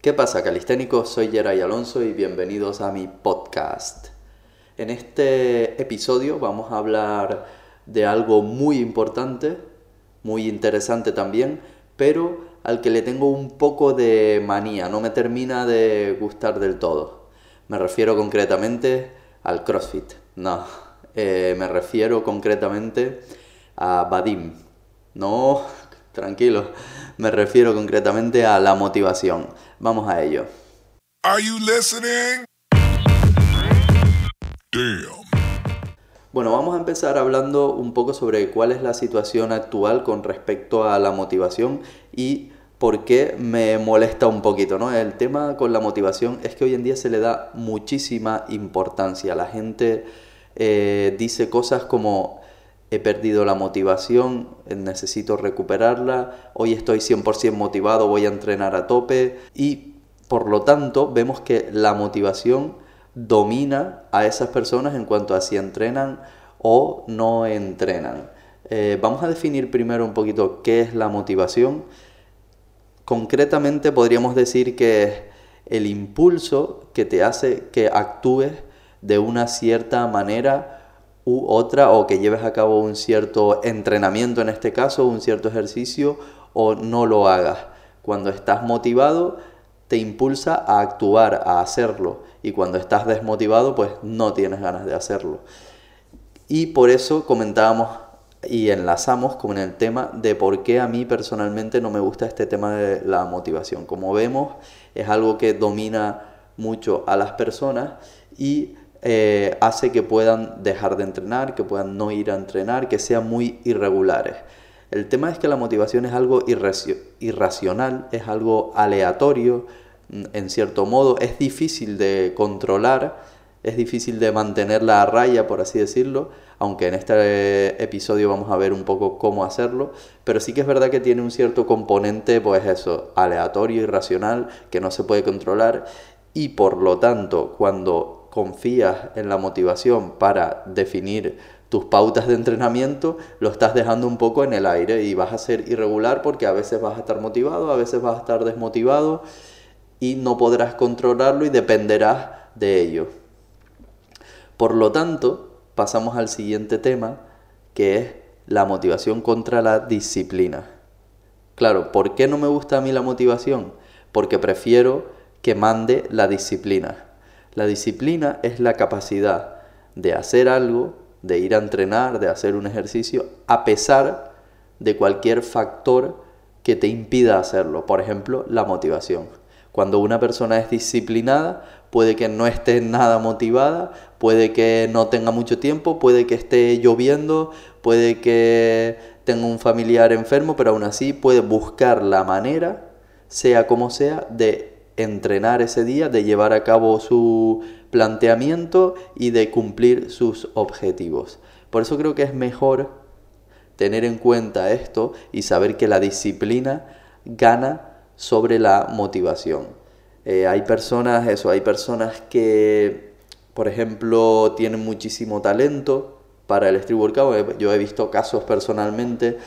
¿Qué pasa, calisténicos? Soy Geray Alonso y bienvenidos a mi podcast. En este episodio vamos a hablar de algo muy importante, muy interesante también, pero al que le tengo un poco de manía, no me termina de gustar del todo. Me refiero concretamente al CrossFit. No, eh, me refiero concretamente a Vadim. No, tranquilo, me refiero concretamente a la motivación. Vamos a ello. Are you listening? Bueno, vamos a empezar hablando un poco sobre cuál es la situación actual con respecto a la motivación y por qué me molesta un poquito, ¿no? El tema con la motivación es que hoy en día se le da muchísima importancia. La gente eh, dice cosas como he perdido la motivación, necesito recuperarla, hoy estoy 100% motivado, voy a entrenar a tope y por lo tanto vemos que la motivación domina a esas personas en cuanto a si entrenan o no entrenan. Eh, vamos a definir primero un poquito qué es la motivación. Concretamente podríamos decir que es el impulso que te hace que actúes de una cierta manera u otra o que lleves a cabo un cierto entrenamiento en este caso, un cierto ejercicio o no lo hagas. Cuando estás motivado te impulsa a actuar, a hacerlo y cuando estás desmotivado pues no tienes ganas de hacerlo. Y por eso comentábamos y enlazamos con el tema de por qué a mí personalmente no me gusta este tema de la motivación. Como vemos, es algo que domina mucho a las personas y eh, hace que puedan dejar de entrenar, que puedan no ir a entrenar, que sean muy irregulares. El tema es que la motivación es algo irracional, es algo aleatorio, mm, en cierto modo, es difícil de controlar, es difícil de mantenerla a raya, por así decirlo, aunque en este episodio vamos a ver un poco cómo hacerlo, pero sí que es verdad que tiene un cierto componente, pues eso, aleatorio, irracional, que no se puede controlar, y por lo tanto, cuando confías en la motivación para definir tus pautas de entrenamiento, lo estás dejando un poco en el aire y vas a ser irregular porque a veces vas a estar motivado, a veces vas a estar desmotivado y no podrás controlarlo y dependerás de ello. Por lo tanto, pasamos al siguiente tema, que es la motivación contra la disciplina. Claro, ¿por qué no me gusta a mí la motivación? Porque prefiero que mande la disciplina. La disciplina es la capacidad de hacer algo, de ir a entrenar, de hacer un ejercicio, a pesar de cualquier factor que te impida hacerlo. Por ejemplo, la motivación. Cuando una persona es disciplinada, puede que no esté nada motivada, puede que no tenga mucho tiempo, puede que esté lloviendo, puede que tenga un familiar enfermo, pero aún así puede buscar la manera, sea como sea, de entrenar ese día, de llevar a cabo su planteamiento y de cumplir sus objetivos. Por eso creo que es mejor tener en cuenta esto y saber que la disciplina gana sobre la motivación. Eh, hay personas, eso, hay personas que, por ejemplo, tienen muchísimo talento para el street workout. Yo he visto casos personalmente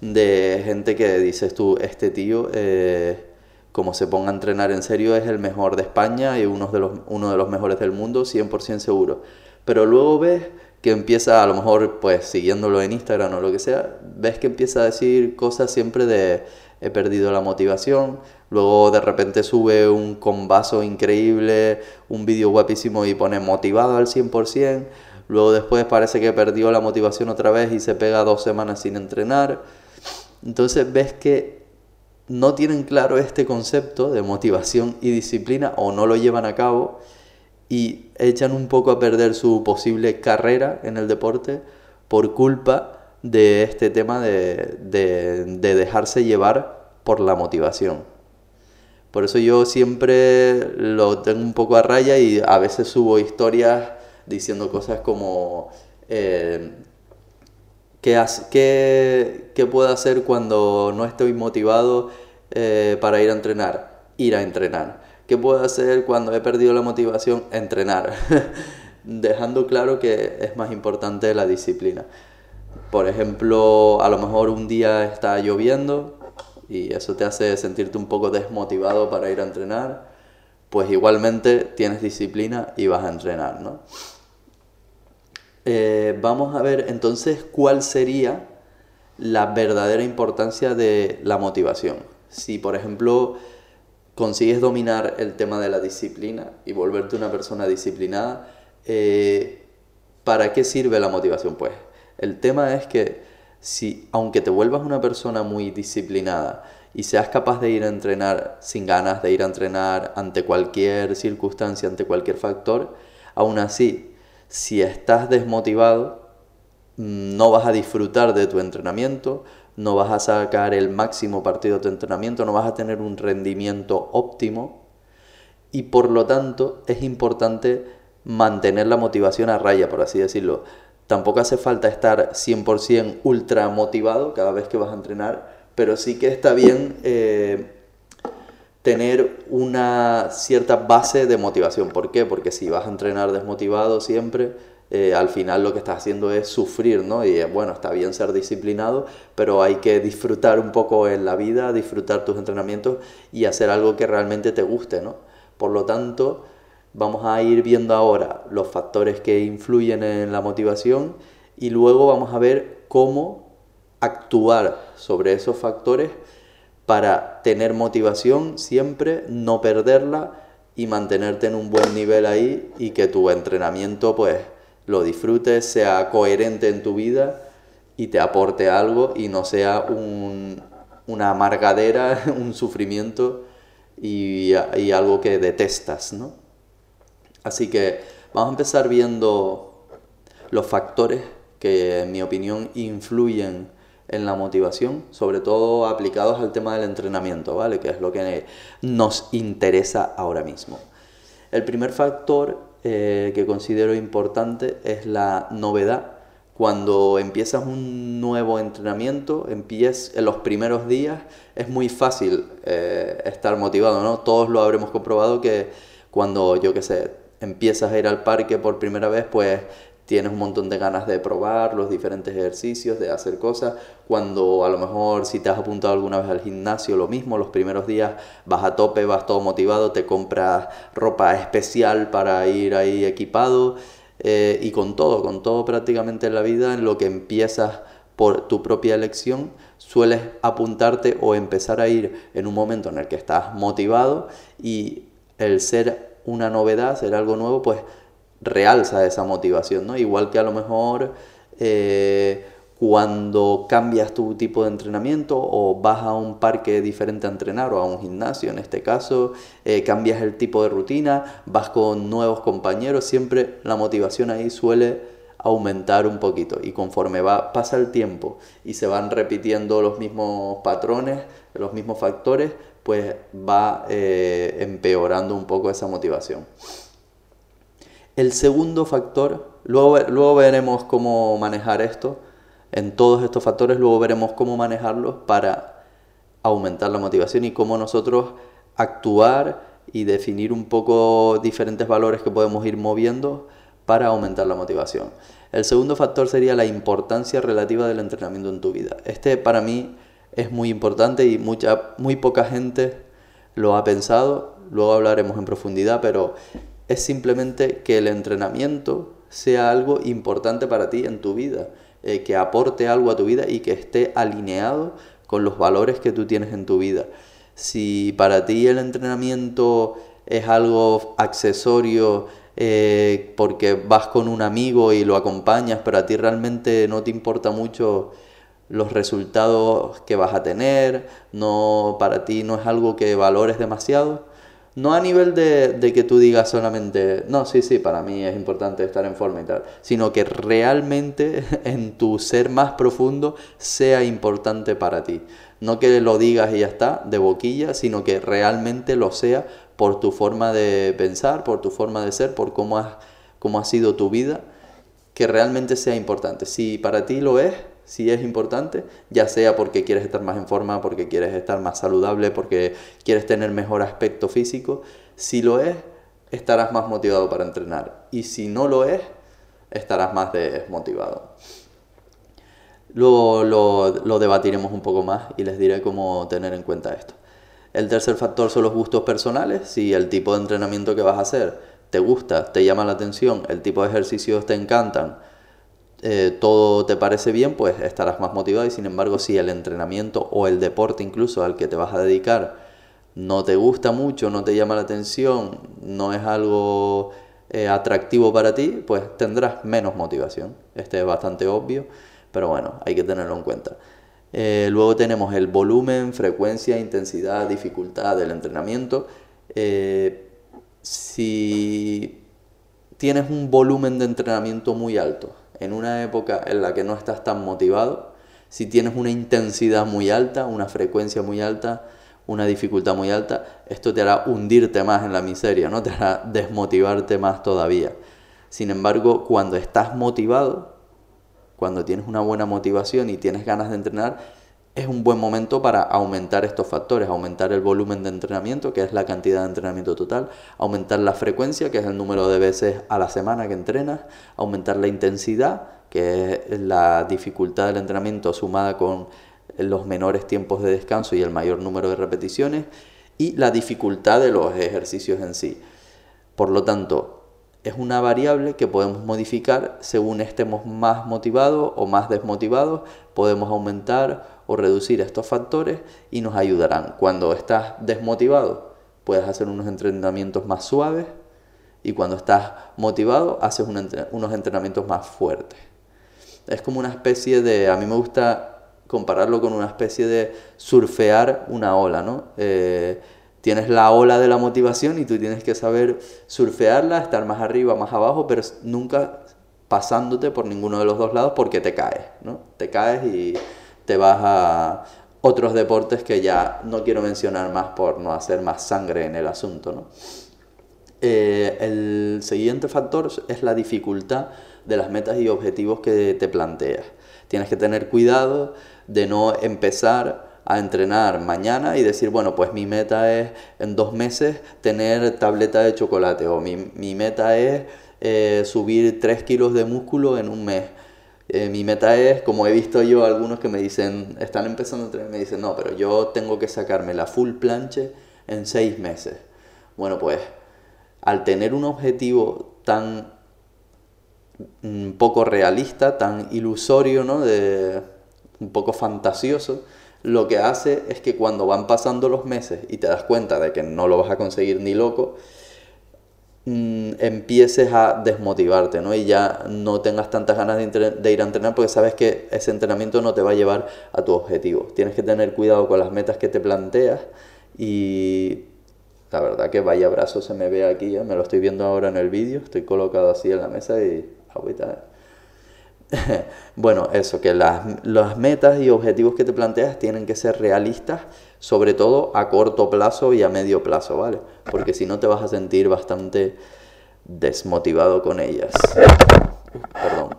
de gente que dices tú, este tío eh, como se ponga a entrenar en serio, es el mejor de España y uno de los, uno de los mejores del mundo, 100% seguro. Pero luego ves que empieza, a lo mejor, pues siguiéndolo en Instagram o lo que sea, ves que empieza a decir cosas siempre de he perdido la motivación, luego de repente sube un combazo increíble, un vídeo guapísimo y pone motivado al 100%, luego después parece que perdió la motivación otra vez y se pega dos semanas sin entrenar. Entonces ves que no tienen claro este concepto de motivación y disciplina o no lo llevan a cabo y echan un poco a perder su posible carrera en el deporte por culpa de este tema de, dejarse llevar por la motivación. Por eso yo siempre lo tengo un poco a raya y a veces subo historias diciendo cosas como eh, ¿Qué, qué, puedo hacer cuando no estoy motivado eh, para ir a entrenar? Ir a entrenar. ¿Qué puedo hacer cuando he perdido la motivación? Entrenar. Dejando claro que es más importante la disciplina. Por ejemplo, a lo mejor un día está lloviendo, y eso te hace sentirte un poco desmotivado para ir a entrenar, pues igualmente tienes disciplina y vas a entrenar, ¿no? Eh, vamos a ver entonces cuál sería la verdadera importancia de la motivación. Si, por ejemplo, consigues dominar el tema de la disciplina y volverte una persona disciplinada, eh, ¿para qué sirve la motivación? Pues el tema es que si, aunque te vuelvas una persona muy disciplinada y seas capaz de ir a entrenar sin ganas de ir a entrenar ante cualquier circunstancia, ante cualquier factor, aún así, si estás desmotivado, mm, no vas a disfrutar de tu entrenamiento, no vas a sacar el máximo partido de tu entrenamiento, no vas a tener un rendimiento óptimo y por lo tanto es importante mantener la motivación a raya, por así decirlo. Tampoco hace falta estar 100% ultra motivado cada vez que vas a entrenar, pero sí que está bien eh, tener una cierta base de motivación. ¿Por qué? Porque si vas a entrenar desmotivado siempre, eh, al final lo que estás haciendo es sufrir, ¿no? Y bueno, está bien ser disciplinado, pero hay que disfrutar un poco en la vida, disfrutar tus entrenamientos y hacer algo que realmente te guste, ¿no? Por lo tanto, Vamos a ir viendo ahora los factores que influyen en la motivación y luego vamos a ver cómo actuar sobre esos factores para tener motivación siempre, no perderla y mantenerte en un buen nivel ahí y que tu entrenamiento pues lo disfrutes, sea coherente en tu vida y te aporte algo y no sea una amargadera, un sufrimiento y, y algo que detestas, ¿no? Así que vamos a empezar viendo los factores que en mi opinión influyen en la motivación, sobre todo aplicados al tema del entrenamiento, ¿vale? Que es lo que nos interesa ahora mismo. El primer factor eh, que considero importante es la novedad. Cuando empiezas un nuevo entrenamiento, empiezas en los primeros días, es muy fácil eh, estar motivado, ¿no? Todos lo habremos comprobado que cuando, yo qué sé, empiezas a ir al parque por primera vez, pues tienes un montón de ganas de probar los diferentes ejercicios, de hacer cosas. Cuando a lo mejor si te has apuntado alguna vez al gimnasio, lo mismo, los primeros días vas a tope, vas todo motivado, te compras ropa especial para ir ahí equipado eh, y con todo, con todo prácticamente en la vida, en lo que empiezas por tu propia elección, sueles apuntarte o empezar a ir en un momento en el que estás motivado y el ser una novedad, hacer algo nuevo, pues realza esa motivación, ¿no? Igual que a lo mejor eh, cuando cambias tu tipo de entrenamiento o vas a un parque diferente a entrenar o a un gimnasio en este caso, eh, cambias el tipo de rutina, vas con nuevos compañeros, siempre la motivación ahí suele aumentar un poquito y conforme va, pasa el tiempo y se van repitiendo los mismos patrones, los mismos factores, pues va eh, empeorando un poco esa motivación. El segundo factor, luego, luego veremos cómo manejar esto, en todos estos factores, luego veremos cómo manejarlos para aumentar la motivación y cómo nosotros actuar y definir un poco diferentes valores que podemos ir moviendo para aumentar la motivación. El segundo factor sería la importancia relativa del entrenamiento en tu vida. Este para mí es muy importante y mucha, muy poca gente lo ha pensado, luego hablaremos en profundidad, pero es simplemente que el entrenamiento sea algo importante para ti en tu vida, eh, que aporte algo a tu vida y que esté alineado con los valores que tú tienes en tu vida. Si para ti el entrenamiento es algo accesorio, eh, porque vas con un amigo y lo acompañas, pero a ti realmente no te importa mucho los resultados que vas a tener, no para ti no es algo que valores demasiado. No a nivel de, que tú digas solamente, no, sí, sí, para mí es importante estar en forma y tal, sino que realmente en tu ser más profundo sea importante para ti. No que lo digas y ya está, de boquilla, sino que realmente lo sea por tu forma de pensar, por tu forma de ser, por cómo, has, cómo ha sido tu vida, que realmente sea importante. Si para ti lo es, si es importante, ya sea porque quieres estar más en forma, porque quieres estar más saludable, porque quieres tener mejor aspecto físico. Si lo es, estarás más motivado para entrenar. Y si no lo es, estarás más desmotivado. Luego lo, debatiremos un poco más y les diré cómo tener en cuenta esto. El tercer factor son los gustos personales. Si el tipo de entrenamiento que vas a hacer te gusta, te llama la atención, el tipo de ejercicios te encantan, eh, todo te parece bien, pues estarás más motivado y sin embargo si el entrenamiento o el deporte incluso al que te vas a dedicar no te gusta mucho, no te llama la atención, no es algo eh, atractivo para ti, pues tendrás menos motivación. Este es bastante obvio, pero bueno, hay que tenerlo en cuenta. Eh, luego tenemos el volumen, frecuencia, intensidad, dificultad del entrenamiento. si tienes un volumen de entrenamiento muy alto, en una época en la que no estás tan motivado, si tienes una intensidad muy alta, una frecuencia muy alta, una dificultad muy alta, esto te hará hundirte más en la miseria, ¿no? Te hará desmotivarte más todavía. Sin embargo, cuando estás motivado, cuando tienes una buena motivación y tienes ganas de entrenar, es un buen momento para aumentar estos factores, aumentar el volumen de entrenamiento, que es la cantidad de entrenamiento total, aumentar la frecuencia, que es el número de veces a la semana que entrenas, aumentar la intensidad, que es la dificultad del entrenamiento sumada con los menores tiempos de descanso y el mayor número de repeticiones, y la dificultad de los ejercicios en sí. Por lo tanto, es una variable que podemos modificar según estemos más motivados o más desmotivados, podemos aumentar o reducir estos factores y nos ayudarán. Cuando estás desmotivado, puedes hacer unos entrenamientos más suaves y cuando estás motivado, haces unos entrenamientos más fuertes. Es como una especie de, a mí me gusta compararlo con una especie de surfear una ola, ¿no? Eh, tienes la ola de la motivación y tú tienes que saber surfearla, estar más arriba, más abajo, pero nunca pasándote por ninguno de los dos lados porque te caes, ¿no? Te caes y te vas a otros deportes que ya no quiero mencionar más por no hacer más sangre en el asunto. ¿no? Eh, el siguiente factor es la dificultad de las metas y objetivos que te planteas. Tienes que tener cuidado de no empezar a entrenar mañana y decir, bueno, pues mi meta es en dos meses tener tableta de chocolate o mi, mi meta es eh, subir tres kilos de músculo en un mes eh, mi meta es, como he visto yo algunos que me dicen, están empezando a entrenar, me dicen, no, pero yo tengo que sacarme la full planche en seis meses. Bueno, pues al tener un objetivo tan mm, poco realista, tan ilusorio, ¿no? De, un poco fantasioso, lo que hace es que cuando van pasando los meses y te das cuenta de que no lo vas a conseguir ni loco, Mm, empieces a desmotivarte, ¿no? Y ya no tengas tantas ganas de, ir a entrenar porque sabes que ese entrenamiento no te va a llevar a tu objetivo. Tienes que tener cuidado con las metas que te planteas y la verdad que vaya brazo se me ve aquí, ¿eh? me lo estoy viendo ahora en el vídeo, estoy colocado así en la mesa y agüita. bueno, eso, que las, las metas y objetivos que te planteas tienen que ser realistas sobre todo a corto plazo y a medio plazo, ¿vale? Porque si no te vas a sentir bastante desmotivado con ellas. perdón.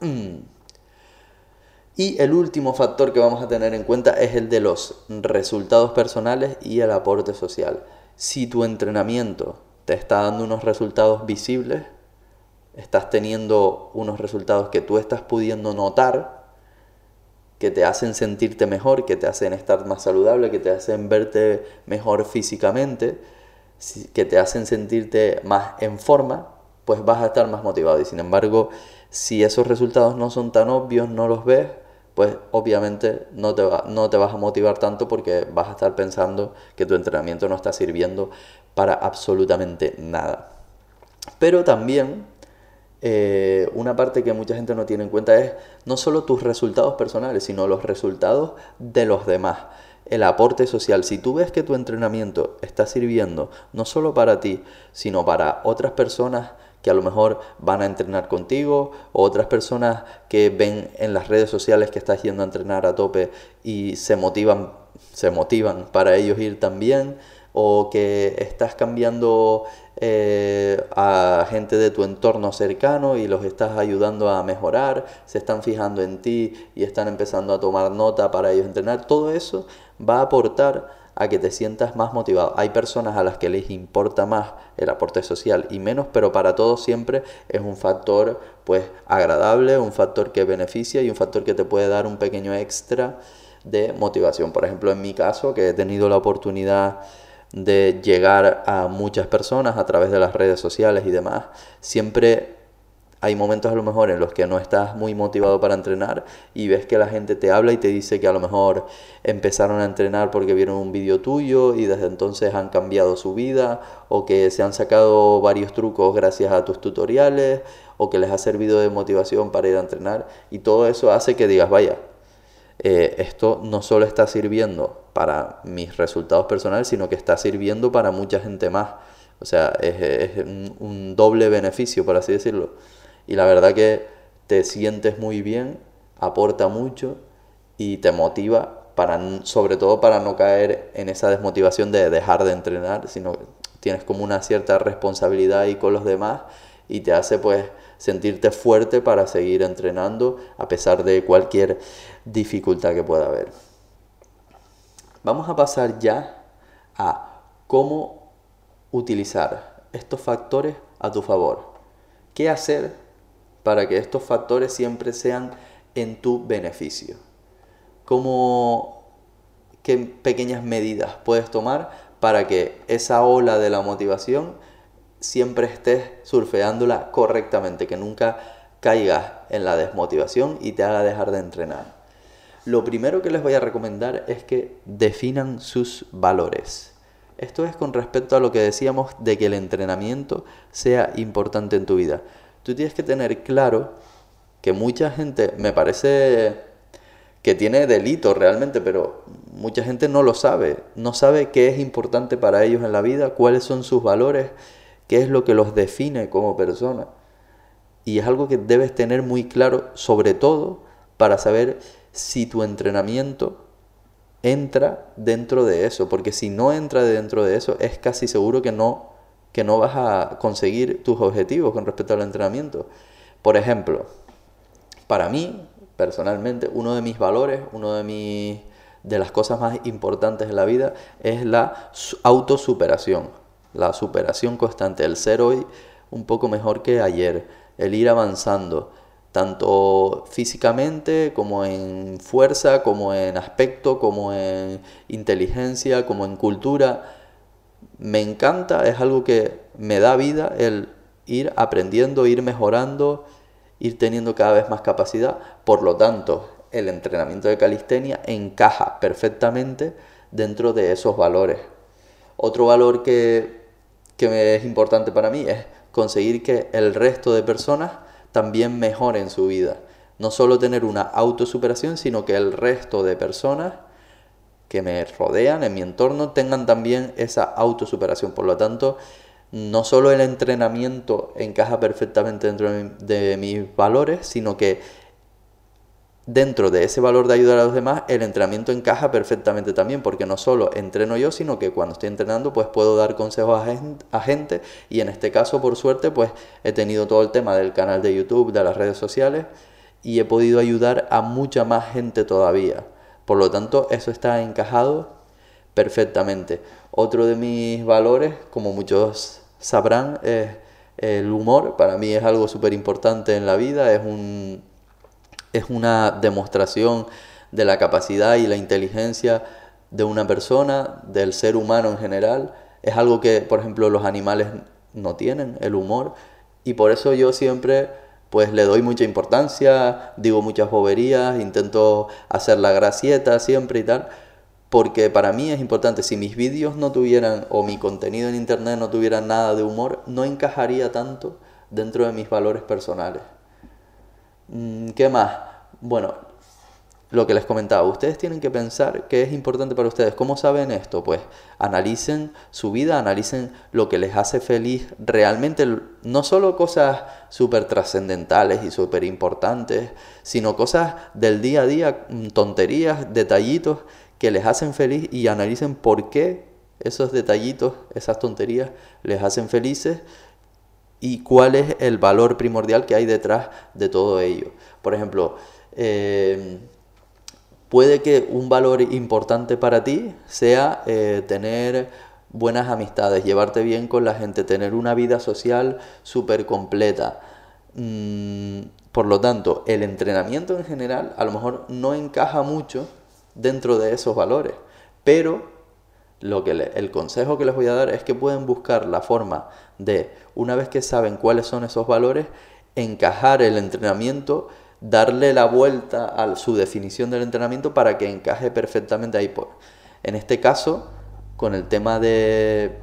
Mm. Y el último factor que vamos a tener en cuenta es el de los resultados personales y el aporte social. Si tu entrenamiento te está dando unos resultados visibles, estás teniendo unos resultados que tú estás pudiendo notar, que te hacen sentirte mejor, que te hacen estar más saludable, que te hacen verte mejor físicamente, que te hacen sentirte más en forma, pues vas a estar más motivado. Y sin embargo, si esos resultados no son tan obvios, no los ves, pues obviamente no te, va, no te vas a motivar tanto porque vas a estar pensando que tu entrenamiento no está sirviendo para absolutamente nada. Pero también eh, una parte que mucha gente no tiene en cuenta es no solo tus resultados personales, sino los resultados de los demás. El aporte social. Si tú ves que tu entrenamiento está sirviendo no solo para ti, sino para otras personas que a lo mejor van a entrenar contigo, o otras personas que ven en las redes sociales que estás yendo a entrenar a tope y se motivan, se motivan para ellos ir también, o que estás cambiando eh, a gente de tu entorno cercano y los estás ayudando a mejorar, se están fijando en ti y están empezando a tomar nota para ellos entrenar, todo eso va a aportar a que te sientas más motivado. Hay personas a las que les importa más el aporte social y menos, pero para todos siempre es un factor pues agradable, un factor que beneficia y un factor que te puede dar un pequeño extra de motivación. Por ejemplo, en mi caso, que he tenido la oportunidad de llegar a muchas personas a través de las redes sociales y demás, siempre hay momentos a lo mejor en los que no estás muy motivado para entrenar y ves que la gente te habla y te dice que a lo mejor empezaron a entrenar porque vieron un vídeo tuyo y desde entonces han cambiado su vida o que se han sacado varios trucos gracias a tus tutoriales o que les ha servido de motivación para ir a entrenar y todo eso hace que digas, vaya, eh, esto no solo está sirviendo para mis resultados personales, sino que está sirviendo para mucha gente más. O sea, es, un, doble beneficio, por así decirlo. Y la verdad que te sientes muy bien, aporta mucho y te motiva, para, sobre todo para no caer en esa desmotivación de dejar de entrenar, sino que tienes como una cierta responsabilidad ahí con los demás y te hace pues sentirte fuerte para seguir entrenando a pesar de cualquier dificultad que pueda haber. Vamos a pasar ya a cómo utilizar estos factores a tu favor. ¿Qué hacer para que estos factores siempre sean en tu beneficio? ¿Cómo, ¿Qué pequeñas medidas puedes tomar para que esa ola de la motivación siempre estés surfeándola correctamente, que nunca caigas en la desmotivación y te haga dejar de entrenar. Lo primero que les voy a recomendar es que definan sus valores. Esto es con respecto a lo que decíamos de que el entrenamiento sea importante en tu vida. Tú tienes que tener claro que mucha gente, me parece que tiene delito realmente, pero mucha gente no lo sabe. No sabe qué es importante para ellos en la vida, cuáles son sus valores qué es lo que los define como persona. Y es algo que debes tener muy claro, sobre todo para saber si tu entrenamiento entra dentro de eso, porque si no entra dentro de eso, es casi seguro que no, que no vas a conseguir tus objetivos con respecto al entrenamiento. Por ejemplo, para mí, personalmente, uno de mis valores, uno de mis de las cosas más importantes en la vida es la autosuperación la superación constante, el ser hoy un poco mejor que ayer, el ir avanzando, tanto físicamente como en fuerza, como en aspecto, como en inteligencia, como en cultura. Me encanta, es algo que me da vida el ir aprendiendo, ir mejorando, ir teniendo cada vez más capacidad. Por lo tanto, el entrenamiento de calistenia encaja perfectamente dentro de esos valores. Otro valor que que es importante para mí es conseguir que el resto de personas también mejoren su vida. No solo tener una autosuperación, sino que el resto de personas que me rodean, en mi entorno, tengan también esa autosuperación. Por lo tanto, no solo el entrenamiento encaja perfectamente dentro de mis valores, sino que dentro de ese valor de ayudar a los demás, el entrenamiento encaja perfectamente también, porque no solo entreno yo, sino que cuando estoy entrenando, pues puedo dar consejos a gente, y en este caso, por suerte, pues he tenido todo el tema del canal de YouTube, de las redes sociales, y he podido ayudar a mucha más gente todavía. Por lo tanto, eso está encajado perfectamente. Otro de mis valores, como muchos sabrán, es el humor. Para mí es algo súper importante en la vida, es un es una demostración de la capacidad y la inteligencia de una persona, del ser humano en general. Es algo que, por ejemplo, los animales no tienen, el humor. Y por eso yo siempre pues le doy mucha importancia, digo muchas boberías, intento hacer la gracieta siempre y tal, porque para mí es importante, si mis vídeos no tuvieran o mi contenido en internet no tuviera nada de humor, no encajaría tanto dentro de mis valores personales. Mm, ¿Qué más? Bueno, lo que les comentaba, ustedes tienen que pensar qué es importante para ustedes. ¿Cómo saben esto? Pues analicen su vida, analicen lo que les hace feliz realmente, no solo cosas súper trascendentales y súper importantes, sino cosas del día a día, mm, tonterías, detallitos que les hacen feliz y analicen por qué esos detallitos, esas tonterías les hacen felices y cuál es el valor primordial que hay detrás de todo ello. Por ejemplo, eh, puede que un valor importante para ti sea eh, tener buenas amistades, llevarte bien con la gente, tener una vida social súper completa. Mm, por lo tanto, el entrenamiento en general a lo mejor no encaja mucho dentro de esos valores, pero lo que el consejo que les voy a dar es que pueden buscar la forma de, una vez que saben cuáles son esos valores, encajar el entrenamiento, darle la vuelta a su definición del entrenamiento para que encaje perfectamente ahí. En este caso, con el tema de,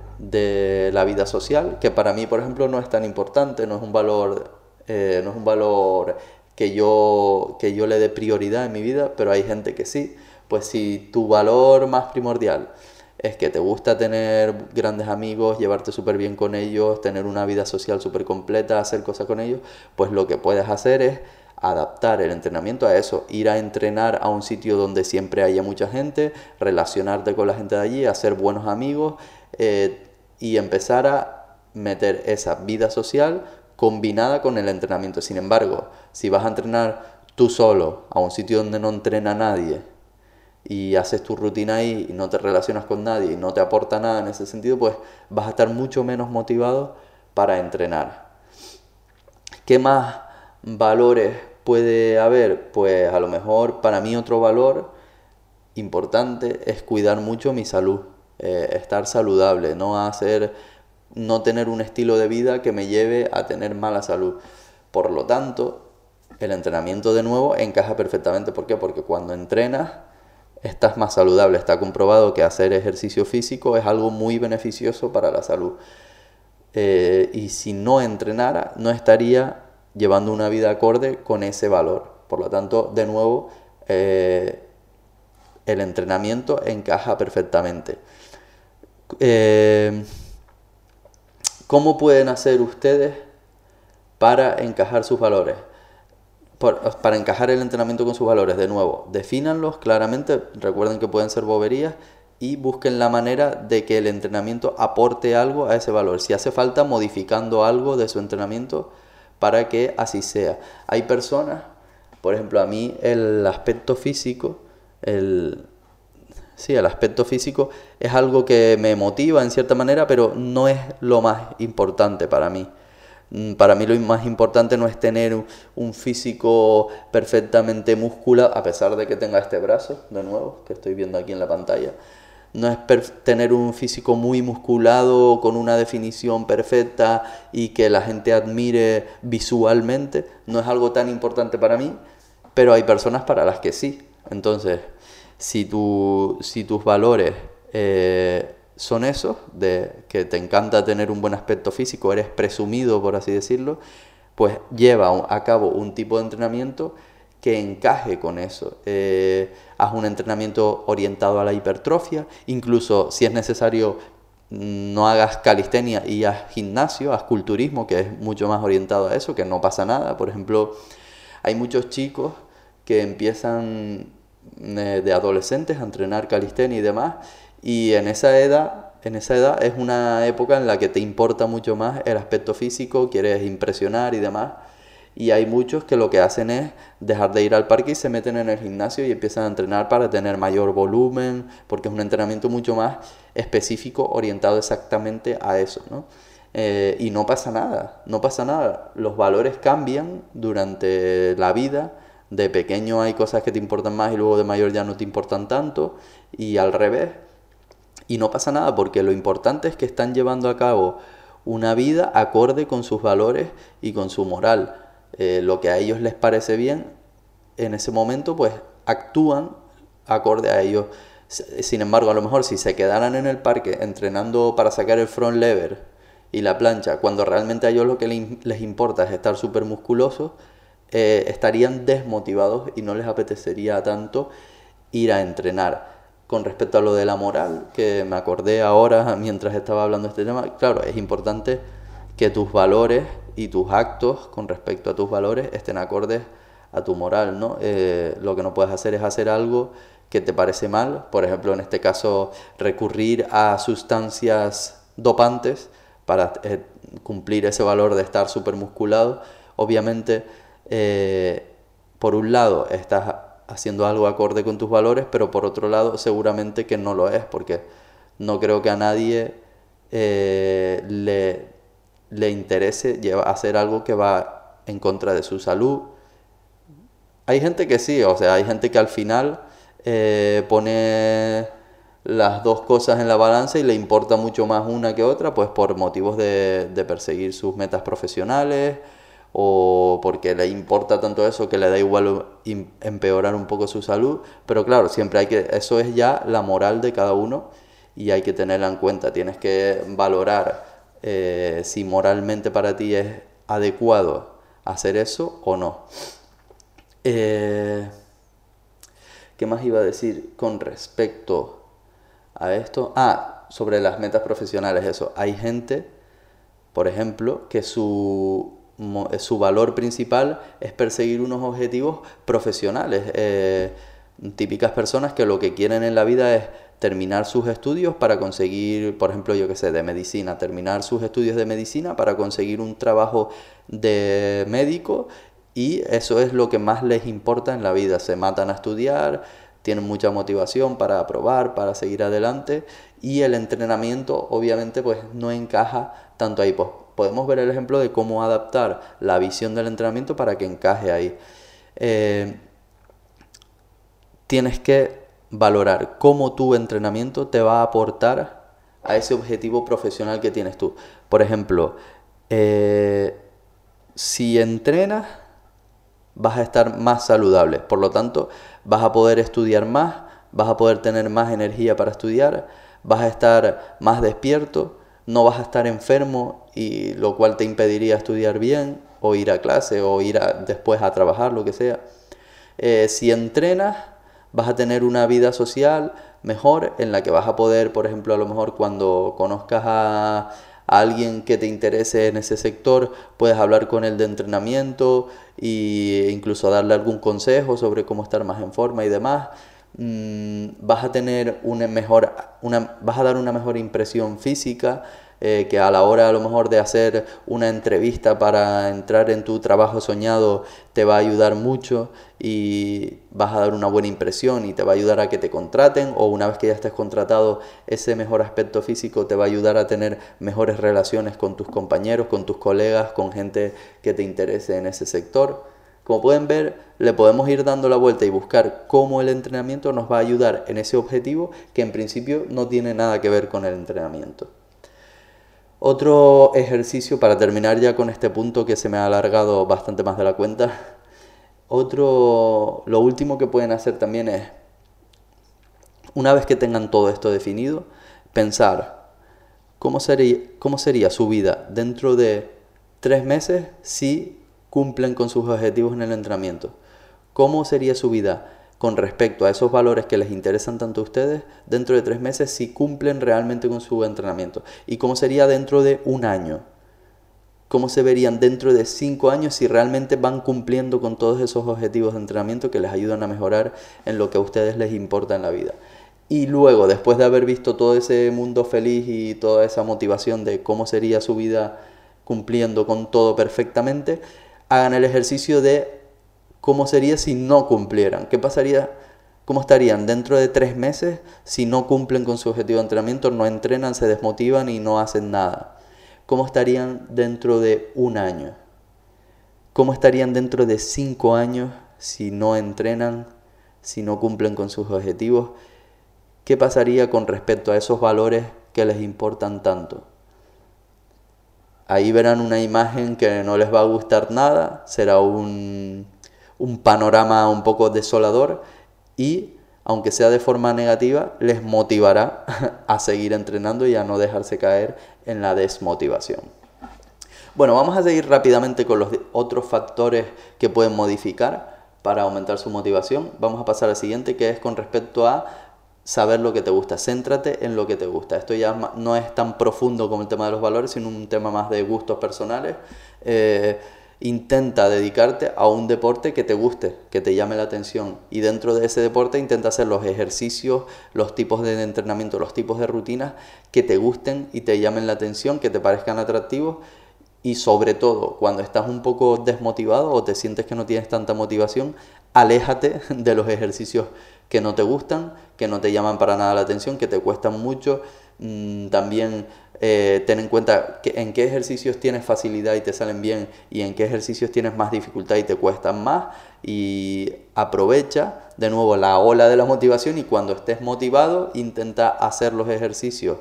la vida social, que para mí, por ejemplo, no es tan importante, no es un valor, eh, no es un valor que yo, que yo le dé prioridad en mi vida, pero hay gente que sí. Pues si tu valor más primordial es que te gusta tener grandes amigos, llevarte súper bien con ellos, tener una vida social súper completa, hacer cosas con ellos, pues lo que puedes hacer es adaptar el entrenamiento a eso, ir a entrenar a un sitio donde siempre haya mucha gente, relacionarte con la gente de allí, hacer buenos amigos eh, y empezar a meter esa vida social combinada con el entrenamiento. Sin embargo, si vas a entrenar tú solo a un sitio donde no entrena nadie, y haces tu rutina ahí y no te relacionas con nadie y no te aporta nada en ese sentido, pues vas a estar mucho menos motivado para entrenar. ¿Qué más valores puede haber? Pues a lo mejor para mí otro valor importante es cuidar mucho mi salud, eh, estar saludable, no hacer, no tener un estilo de vida que me lleve a tener mala salud. Por lo tanto, el entrenamiento de nuevo encaja perfectamente. ¿Por qué? Porque cuando entrenas estás más saludable. Está comprobado que hacer ejercicio físico es algo muy beneficioso para la salud. Eh, y si no entrenara, no estaría llevando una vida acorde con ese valor. Por lo tanto, de nuevo, eh, el entrenamiento encaja perfectamente. Eh, ¿Cómo pueden hacer ustedes para encajar sus valores? Para encajar el entrenamiento con sus valores, de nuevo, defínanlos claramente, recuerden que pueden ser boberías y busquen la manera de que el entrenamiento aporte algo a ese valor. Si hace falta, modificando algo de su entrenamiento para que así sea. Hay personas, por ejemplo, a mí el aspecto físico, el, sí, el aspecto físico es algo que me motiva en cierta manera, pero no es lo más importante para mí. Mm, para mí lo más importante no es tener un físico perfectamente musculado, a pesar de que tenga este brazo, de nuevo, que estoy viendo aquí en la pantalla. No es tener un físico muy musculado, con una definición perfecta y que la gente admire visualmente. No es algo tan importante para mí, pero hay personas para las que sí. Entonces, si, tu, tus valores eh, son esos, de que te encanta tener un buen aspecto físico, eres presumido, por así decirlo, pues lleva a cabo un tipo de entrenamiento que encaje con eso. Eh, haz un entrenamiento orientado a la hipertrofia, incluso si es necesario no hagas calistenia y haz gimnasio, haz culturismo, que es mucho más orientado a eso, que no pasa nada. Por ejemplo, hay muchos chicos que empiezan eh, de adolescentes a entrenar calistenia y demás, y en esa edad, en esa edad es una época en la que te importa mucho más el aspecto físico, quieres impresionar y demás. Y hay muchos que lo que hacen es dejar de ir al parque y se meten en el gimnasio y empiezan a entrenar para tener mayor volumen, porque es un entrenamiento mucho más específico, orientado exactamente a eso, ¿no? Eh, y no pasa nada, no pasa nada. Los valores cambian durante la vida. De pequeño hay cosas que te importan más y luego de mayor ya no te importan tanto. Y al revés, y no pasa nada porque lo importante es que están llevando a cabo una vida acorde con sus valores y con su moral. Eh, lo que a ellos les parece bien, en ese momento pues actúan acorde a ellos. Sin embargo, a lo mejor si se quedaran en el parque entrenando para sacar el front lever y la plancha, cuando realmente a ellos lo que les importa es estar súper musculosos, eh, estarían desmotivados y no les apetecería tanto ir a entrenar. Con respecto a lo de la moral, que me acordé ahora mientras estaba hablando de este tema, claro, es importante que tus valores y tus actos con respecto a tus valores estén acordes a tu moral, ¿no? Eh, lo que no puedes hacer es hacer algo que te parece mal, por ejemplo, en este caso, recurrir a sustancias dopantes para eh, cumplir ese valor de estar supermusculado. Obviamente, eh, por un lado, estás haciendo algo acorde con tus valores, pero por otro lado seguramente que no lo es, porque no creo que a nadie eh, le, le interese hacer algo que va en contra de su salud. Hay gente que sí, o sea, hay gente que al final eh, pone las dos cosas en la balanza y le importa mucho más una que otra, pues por motivos de, de perseguir sus metas profesionales o porque le importa tanto eso que le da igual empeorar un poco su salud, pero claro, siempre hay que, eso es ya la moral de cada uno y hay que tenerla en cuenta, tienes que valorar eh, si moralmente para ti es adecuado hacer eso o no. Eh, ¿Qué más iba a decir con respecto a esto? Ah, sobre las metas profesionales, eso. Hay gente, por ejemplo, que su su valor principal es perseguir unos objetivos profesionales. Eh, típicas personas que lo que quieren en la vida es terminar sus estudios para conseguir, por ejemplo, yo que sé, de medicina, terminar sus estudios de medicina para conseguir un trabajo de médico y eso es lo que más les importa en la vida. Se matan a estudiar, tienen mucha motivación para aprobar, para seguir adelante y el entrenamiento obviamente pues no encaja tanto ahí. Pues podemos ver el ejemplo de cómo adaptar la visión del entrenamiento para que encaje ahí. Eh, tienes que valorar cómo tu entrenamiento te va a aportar a ese objetivo profesional que tienes tú. Por ejemplo, eh, si entrenas, vas a estar más saludable. Por lo tanto, vas a poder estudiar más, vas a poder tener más energía para estudiar, vas a estar más despierto, no vas a estar enfermo y lo cual te impediría estudiar bien o ir a clase o ir después a trabajar, lo que sea. Eh, si entrenas, vas a tener una vida social mejor en la que vas a poder, por ejemplo, a lo mejor cuando conozcas a, alguien que te interese en ese sector, puedes hablar con él de entrenamiento e incluso darle algún consejo sobre cómo estar más en forma y demás. Mm, vas a tener una mejor, una, vas a dar una mejor impresión física, eh, que a la hora a lo mejor de hacer una entrevista para entrar en tu trabajo soñado te va a ayudar mucho y vas a dar una buena impresión y te va a ayudar a que te contraten o una vez que ya estés contratado ese mejor aspecto físico te va a ayudar a tener mejores relaciones con tus compañeros, con tus colegas, con gente que te interese en ese sector. Como pueden ver, le podemos ir dando la vuelta y buscar cómo el entrenamiento nos va a ayudar en ese objetivo que en principio no tiene nada que ver con el entrenamiento. Otro ejercicio para terminar ya con este punto que se me ha alargado bastante más de la cuenta. Otro, lo último que pueden hacer también es, una vez que tengan todo esto definido, pensar cómo sería, cómo sería su vida dentro de tres meses si cumplen con sus objetivos en el entrenamiento. ¿Cómo sería su vida con respecto a esos valores que les interesan tanto a ustedes dentro de tres meses si cumplen realmente con su entrenamiento? ¿Y cómo sería dentro de un año? ¿Cómo se verían dentro de cinco años si realmente van cumpliendo con todos esos objetivos de entrenamiento que les ayudan a mejorar en lo que a ustedes les importa en la vida? Y luego, después de haber visto todo ese mundo feliz y toda esa motivación de cómo sería su vida cumpliendo con todo perfectamente, hagan el ejercicio de ¿Cómo sería si no cumplieran? ¿Qué pasaría? ¿Cómo estarían dentro de tres meses si no cumplen con su objetivo de entrenamiento, no entrenan, se desmotivan y no hacen nada? ¿Cómo estarían dentro de un año? ¿Cómo estarían dentro de cinco años si no entrenan, si no cumplen con sus objetivos? ¿Qué pasaría con respecto a esos valores que les importan tanto? Ahí verán una imagen que no les va a gustar nada, será un un panorama un poco desolador y, aunque sea de forma negativa, les motivará a seguir entrenando y a no dejarse caer en la desmotivación. Bueno, vamos a seguir rápidamente con los otros factores que pueden modificar para aumentar su motivación. Vamos a pasar al siguiente, que es con respecto a saber lo que te gusta. Céntrate en lo que te gusta. Esto ya no es tan profundo como el tema de los valores, sino un tema más de gustos personales. Eh, intenta dedicarte a un deporte que te guste, que te llame la atención. Y dentro de ese deporte intenta hacer los ejercicios, los tipos de entrenamiento, los tipos de rutinas que te gusten y te llamen la atención, que te parezcan atractivos. y sobre todo cuando estás un poco desmotivado o te sientes que no tienes tanta motivación, aléjate de los ejercicios que no te gustan, que no te llaman para nada la atención, que te cuestan mucho. Mm, también eh, ten en cuenta en qué ejercicios tienes facilidad y te salen bien y en qué ejercicios tienes más dificultad y te cuestan más y aprovecha de nuevo la ola de la motivación y cuando estés motivado intenta hacer los ejercicios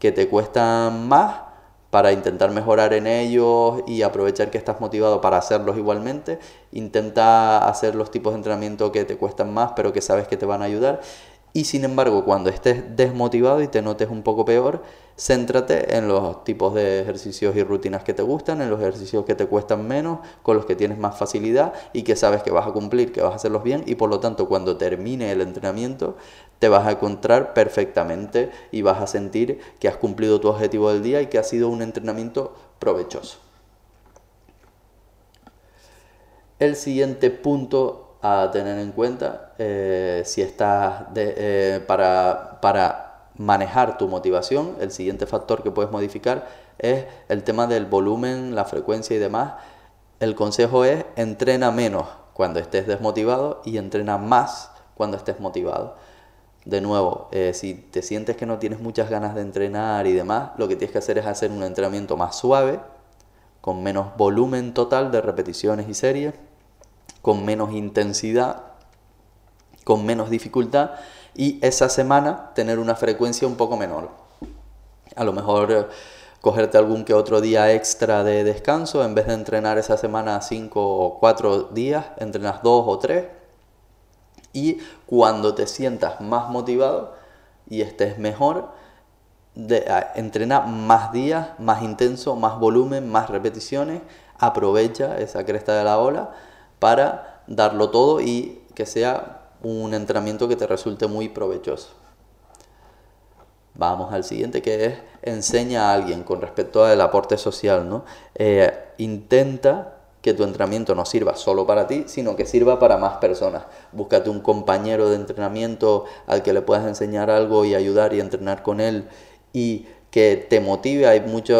que te cuestan más para intentar mejorar en ellos y aprovechar que estás motivado para hacerlos igualmente. Intenta hacer los tipos de entrenamiento que te cuestan más pero que sabes que te van a ayudar y sin embargo, cuando estés desmotivado y te notes un poco peor, céntrate en los tipos de ejercicios y rutinas que te gustan, en los ejercicios que te cuestan menos, con los que tienes más facilidad y que sabes que vas a cumplir, que vas a hacerlos bien y por lo tanto cuando termine el entrenamiento te vas a encontrar perfectamente y vas a sentir que has cumplido tu objetivo del día y que ha sido un entrenamiento provechoso. El siguiente punto a tener en cuenta eh, si estás eh, para, para manejar tu motivación. El siguiente factor que puedes modificar es el tema del volumen, la frecuencia y demás. El consejo es entrena menos cuando estés desmotivado y entrena más cuando estés motivado. De nuevo, eh, si te sientes que no tienes muchas ganas de entrenar y demás, lo que tienes que hacer es hacer un entrenamiento más suave, con menos volumen total de repeticiones y series con menos intensidad, con menos dificultad y esa semana tener una frecuencia un poco menor. A lo mejor eh, cogerte algún que otro día extra de descanso, en vez de entrenar esa semana cinco o cuatro días, entrenas dos o tres. Y cuando te sientas más motivado y estés mejor, de, entrena más días, más intenso, más volumen, más repeticiones, aprovecha esa cresta de la ola para darlo todo y que sea un entrenamiento que te resulte muy provechoso. Vamos al siguiente que es enseña a alguien con respecto al aporte social. ¿no? Eh, intenta que tu entrenamiento no sirva solo para ti, sino que sirva para más personas. Búscate un compañero de entrenamiento al que le puedas enseñar algo y ayudar y entrenar con él y que te motive. Hay mucho,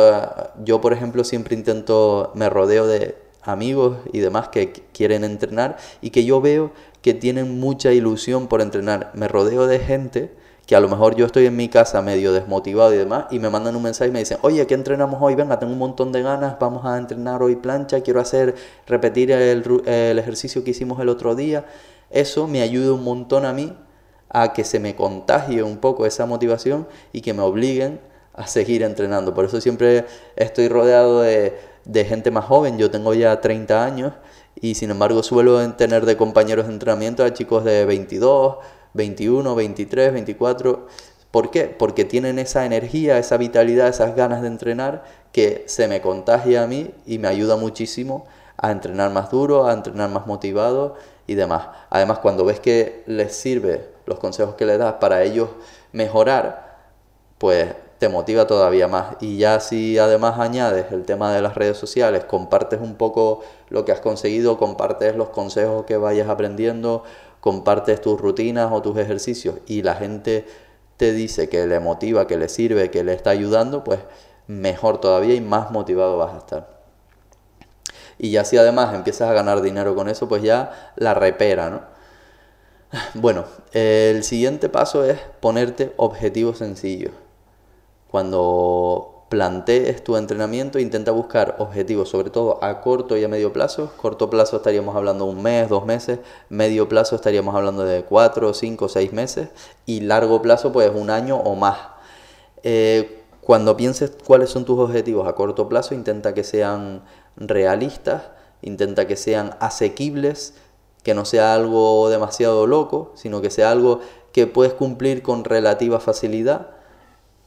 yo por ejemplo siempre intento, me rodeo de amigos y demás que quieren entrenar y que yo veo que tienen mucha ilusión por entrenar. Me rodeo de gente que a lo mejor yo estoy en mi casa medio desmotivado y demás y me mandan un mensaje y me dicen, oye, ¿qué entrenamos hoy? Venga, tengo un montón de ganas, vamos a entrenar hoy plancha, quiero hacer, repetir el, el ejercicio que hicimos el otro día. Eso me ayuda un montón a mí a que se me contagie un poco esa motivación y que me obliguen a seguir entrenando. Por eso siempre estoy rodeado de de gente más joven. Yo tengo ya 30 años y sin embargo suelo tener de compañeros de entrenamiento a chicos de 22, 21, 23, 24. ¿Por qué? Porque tienen esa energía, esa vitalidad, esas ganas de entrenar que se me contagia a mí y me ayuda muchísimo a entrenar más duro, a entrenar más motivado y demás. Además, cuando ves que les sirve los consejos que les das para ellos mejorar, pues te motiva todavía más. Y ya si además añades el tema de las redes sociales, compartes un poco lo que has conseguido, compartes los consejos que vayas aprendiendo, compartes tus rutinas o tus ejercicios y la gente te dice que le motiva, que le sirve, que le está ayudando, pues mejor todavía y más motivado vas a estar. Y ya si además empiezas a ganar dinero con eso, pues ya la repera, ¿no? Bueno, el siguiente paso es ponerte objetivos sencillos. Cuando plantees tu entrenamiento, intenta buscar objetivos, sobre todo a corto y a medio plazo. Corto plazo estaríamos hablando de un mes, dos meses. Medio plazo estaríamos hablando de cuatro, cinco, seis meses. Y largo plazo, pues un año o más. Eh, cuando pienses cuáles son tus objetivos a corto plazo, intenta que sean realistas, intenta que sean asequibles, que no sea algo demasiado loco, sino que sea algo que puedes cumplir con relativa facilidad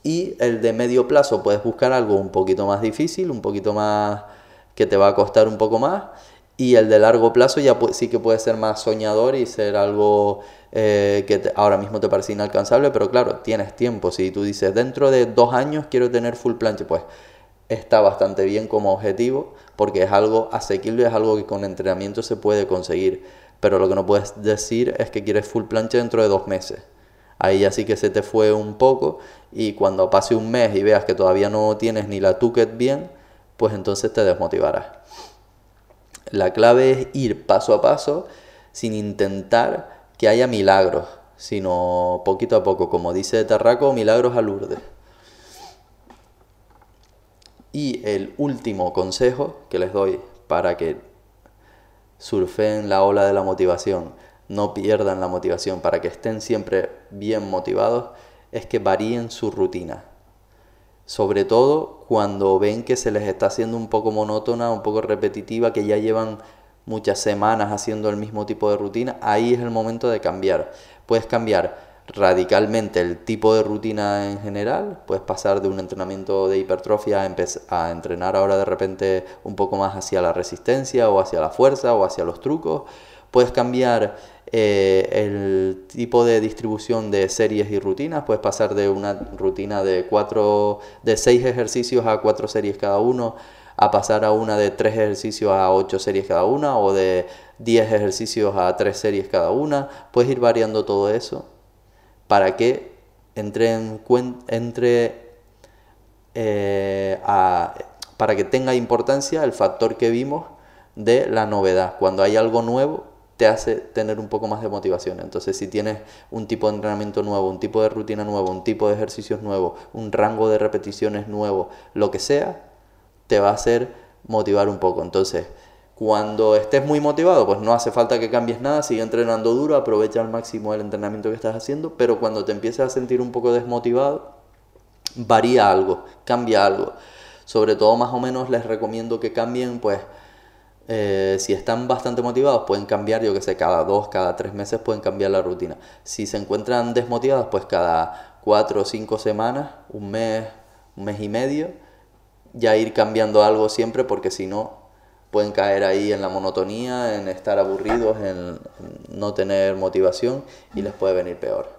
y el de medio plazo puedes buscar algo un poquito más difícil, un poquito más que te va a costar un poco más. Y el de largo plazo ya sí que puede ser más soñador y ser algo eh, que ahora mismo te parece inalcanzable, pero claro, tienes tiempo. Si tú dices, dentro de dos años quiero tener full plancha, pues está bastante bien como objetivo porque es algo asequible, es algo que con entrenamiento se puede conseguir. Pero lo que no puedes decir es que quieres full plancha dentro de dos meses ahí ya sí que se te fue un poco y cuando pase un mes y veas que todavía no tienes ni la tucket bien, pues entonces te desmotivarás. La clave es ir paso a paso sin intentar que haya milagros, sino poquito a poco, como dice Tarraco, milagros a. Y el último consejo que les doy para que surfen la ola de la motivación, no pierdan la motivación, para que estén siempre bien motivados, es que varíen su rutina. Sobre todo cuando ven que se les está haciendo un poco monótona, un poco repetitiva, que ya llevan muchas semanas haciendo el mismo tipo de rutina, ahí es el momento de cambiar. Puedes cambiar radicalmente el tipo de rutina en general, puedes pasar de un entrenamiento de hipertrofia a, a entrenar ahora de repente un poco más hacia la resistencia o hacia la fuerza o hacia los trucos, puedes cambiar eh, el tipo de distribución de series y rutinas, puedes pasar de una rutina de cuatro, de seis ejercicios a cuatro series cada uno, a pasar a una de tres ejercicios a ocho series cada una, o de diez ejercicios a tres series cada una, puedes ir variando todo eso para que entre, entre eh, para que tenga importancia el factor que vimos de la novedad. Cuando hay algo nuevo, te hace tener un poco más de motivación. Entonces, si tienes un tipo de entrenamiento nuevo, un tipo de rutina nuevo, un tipo de ejercicios nuevo, un rango de repeticiones nuevo, lo que sea, te va a hacer motivar un poco. Entonces, cuando estés muy motivado, pues no hace falta que cambies nada, sigue entrenando duro, aprovecha al máximo el entrenamiento que estás haciendo, pero cuando te empieces a sentir un poco desmotivado, varía algo, cambia algo. Sobre todo más o menos les recomiendo que cambien, pues eh, si están bastante motivados pueden cambiar, yo que sé, cada dos, cada tres meses pueden cambiar la rutina. Si se encuentran desmotivados, pues cada cuatro o cinco semanas, un mes, un mes y medio, ya ir cambiando algo siempre porque si no pueden caer ahí en la monotonía, en estar aburridos, en, no tener motivación y les puede venir peor.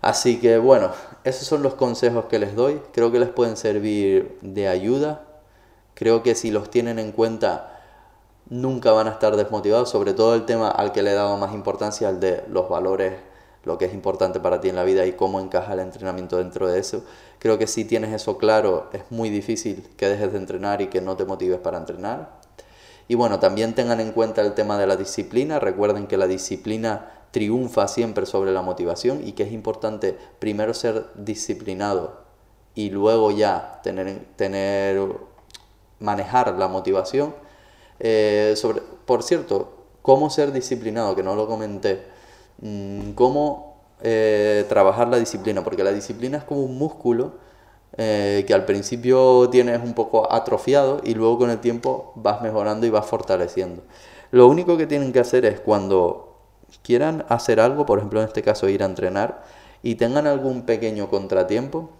Así que bueno, esos son los consejos que les doy. Creo que les pueden servir de ayuda. Creo que si los tienen en cuenta nunca van a estar desmotivados, sobre todo el tema al que le he dado más importancia, el de los valores, lo que es importante para ti en la vida y cómo encaja el entrenamiento dentro de eso. Creo que si tienes eso claro, es muy difícil que dejes de entrenar y que no te motives para entrenar. Y bueno, también tengan en cuenta el tema de la disciplina. Recuerden que la disciplina triunfa siempre sobre la motivación y que es importante primero ser disciplinado y luego ya tener, tener manejar la motivación. Eh, sobre, por cierto, cómo ser disciplinado, que no lo comenté. Mm, cómo eh, trabajar la disciplina, porque la disciplina es como un músculo eh, que al principio tienes un poco atrofiado y luego con el tiempo vas mejorando y vas fortaleciendo. Lo único que tienen que hacer es cuando quieran hacer algo, por ejemplo en este caso ir a entrenar, y tengan algún pequeño contratiempo,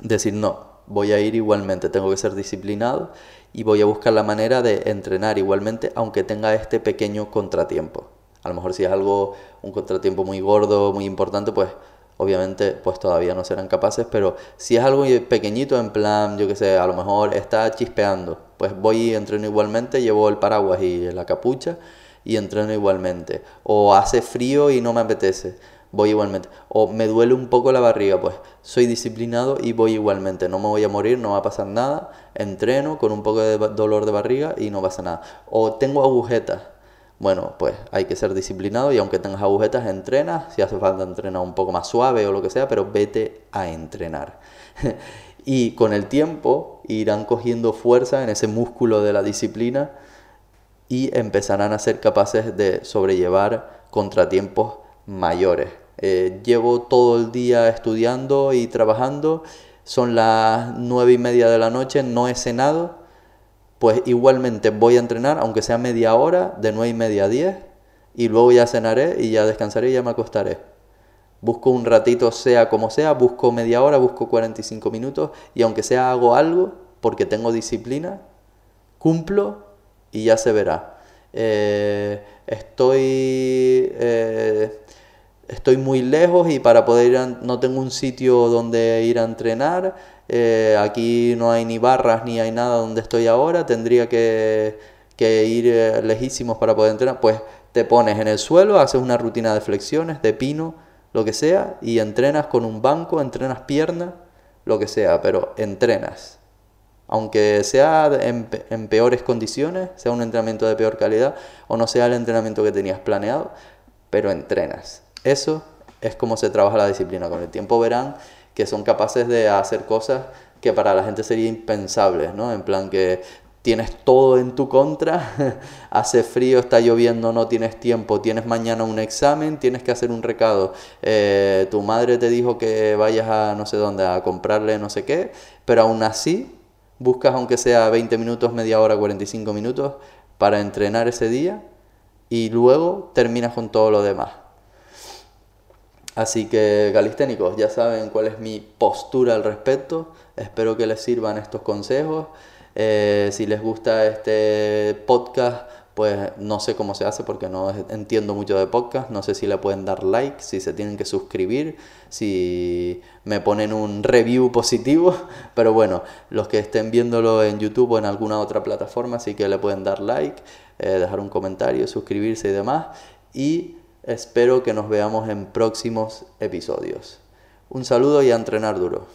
decir no, voy a ir igualmente, tengo que ser disciplinado y voy a buscar la manera de entrenar igualmente aunque tenga este pequeño contratiempo. A lo mejor si es algo, un contratiempo muy gordo, muy importante, pues obviamente pues todavía no serán capaces, pero si es algo pequeñito en plan, yo que sé, a lo mejor está chispeando, pues voy y entreno igualmente, llevo el paraguas y la capucha y entreno igualmente. O hace frío y no me apetece, voy igualmente. O me duele un poco la barriga, pues soy disciplinado y voy igualmente. No me voy a morir, no va a pasar nada. Entreno con un poco de dolor de barriga y no pasa nada. O tengo agujetas bueno, pues hay que ser disciplinado y aunque tengas agujetas, entrenas. Si hace falta entrenar un poco más suave o lo que sea, pero vete a entrenar. y con el tiempo irán cogiendo fuerza en ese músculo de la disciplina y empezarán a ser capaces de sobrellevar contratiempos mayores. Eh, llevo todo el día estudiando y trabajando, son las nueve y media de la noche, no he cenado pues igualmente voy a entrenar, aunque sea media hora, de 9 y media a 10, y luego ya cenaré y ya descansaré y ya me acostaré. Busco un ratito, sea como sea, busco media hora, busco 45 minutos, y aunque sea hago algo, porque tengo disciplina, cumplo y ya se verá. Eh, estoy, eh, estoy muy lejos y para poder ir no tengo un sitio donde ir a entrenar eh, aquí no hay ni barras ni hay nada donde estoy ahora, tendría que, ir eh, lejísimos para poder entrenar, pues te pones en el suelo, haces una rutina de flexiones, de pino, lo que sea, y entrenas con un banco, entrenas pierna, lo que sea, pero entrenas. Aunque sea en peores condiciones, sea un entrenamiento de peor calidad o no sea el entrenamiento que tenías planeado, pero entrenas. Eso es como se trabaja la disciplina. Con el tiempo verán que son capaces de hacer cosas que para la gente sería impensable, ¿no? En plan que tienes todo en tu contra, hace frío, está lloviendo, no tienes tiempo, tienes mañana un examen, tienes que hacer un recado, eh, tu madre te dijo que vayas a no sé dónde a comprarle no sé qué, pero aún así buscas aunque sea 20 minutos, media hora, 45 minutos para entrenar ese día y luego terminas con todo lo demás. Así que, galisténicos, ya saben cuál es mi postura al respecto. Espero que les sirvan estos consejos. Eh, si les gusta este podcast, pues no sé cómo se hace porque no entiendo mucho de podcast. No sé si le pueden dar like, si se tienen que suscribir, si me ponen un review positivo. Pero bueno, los que estén viéndolo en YouTube o en alguna otra plataforma, sí que le pueden dar like, eh, dejar un comentario, suscribirse y demás. Y Espero que nos veamos en próximos episodios. Un saludo y a entrenar duro.